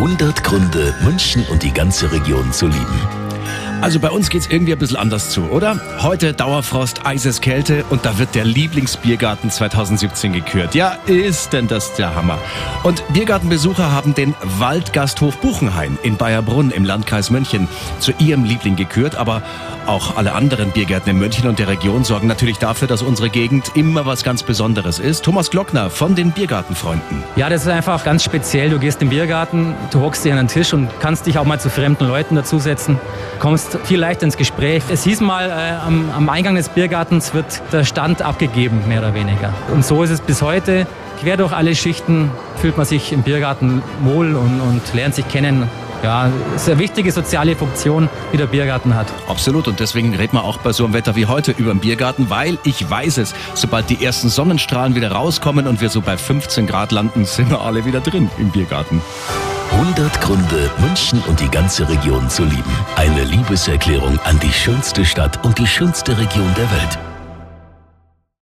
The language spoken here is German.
100 Gründe, München und die ganze Region zu lieben. Also bei uns geht's irgendwie ein bisschen anders zu, oder? Heute Dauerfrost, Eiseskälte und da wird der Lieblingsbiergarten 2017 gekürt. Ja, ist denn das der Hammer. Und Biergartenbesucher haben den Waldgasthof Buchenhain in Bayerbrunn im Landkreis München zu ihrem Liebling gekürt, aber auch alle anderen Biergärten in München und der Region sorgen natürlich dafür, dass unsere Gegend immer was ganz Besonderes ist. Thomas Glockner von den Biergartenfreunden. Ja, das ist einfach ganz speziell. Du gehst in den Biergarten, du hockst dir an den Tisch und kannst dich auch mal zu fremden Leuten dazusetzen, kommst viel leichter ins Gespräch. Es hieß mal, äh, am, am Eingang des Biergartens wird der Stand abgegeben, mehr oder weniger. Und so ist es bis heute. Quer durch alle Schichten fühlt man sich im Biergarten wohl und, und lernt sich kennen ja, eine wichtige soziale Funktion, die der Biergarten hat. Absolut. Und deswegen reden wir auch bei so einem Wetter wie heute über den Biergarten, weil ich weiß es, sobald die ersten Sonnenstrahlen wieder rauskommen und wir so bei 15 Grad landen, sind wir alle wieder drin im Biergarten. 100 Gründe, München und die ganze Region zu lieben. Eine Liebeserklärung an die schönste Stadt und die schönste Region der Welt.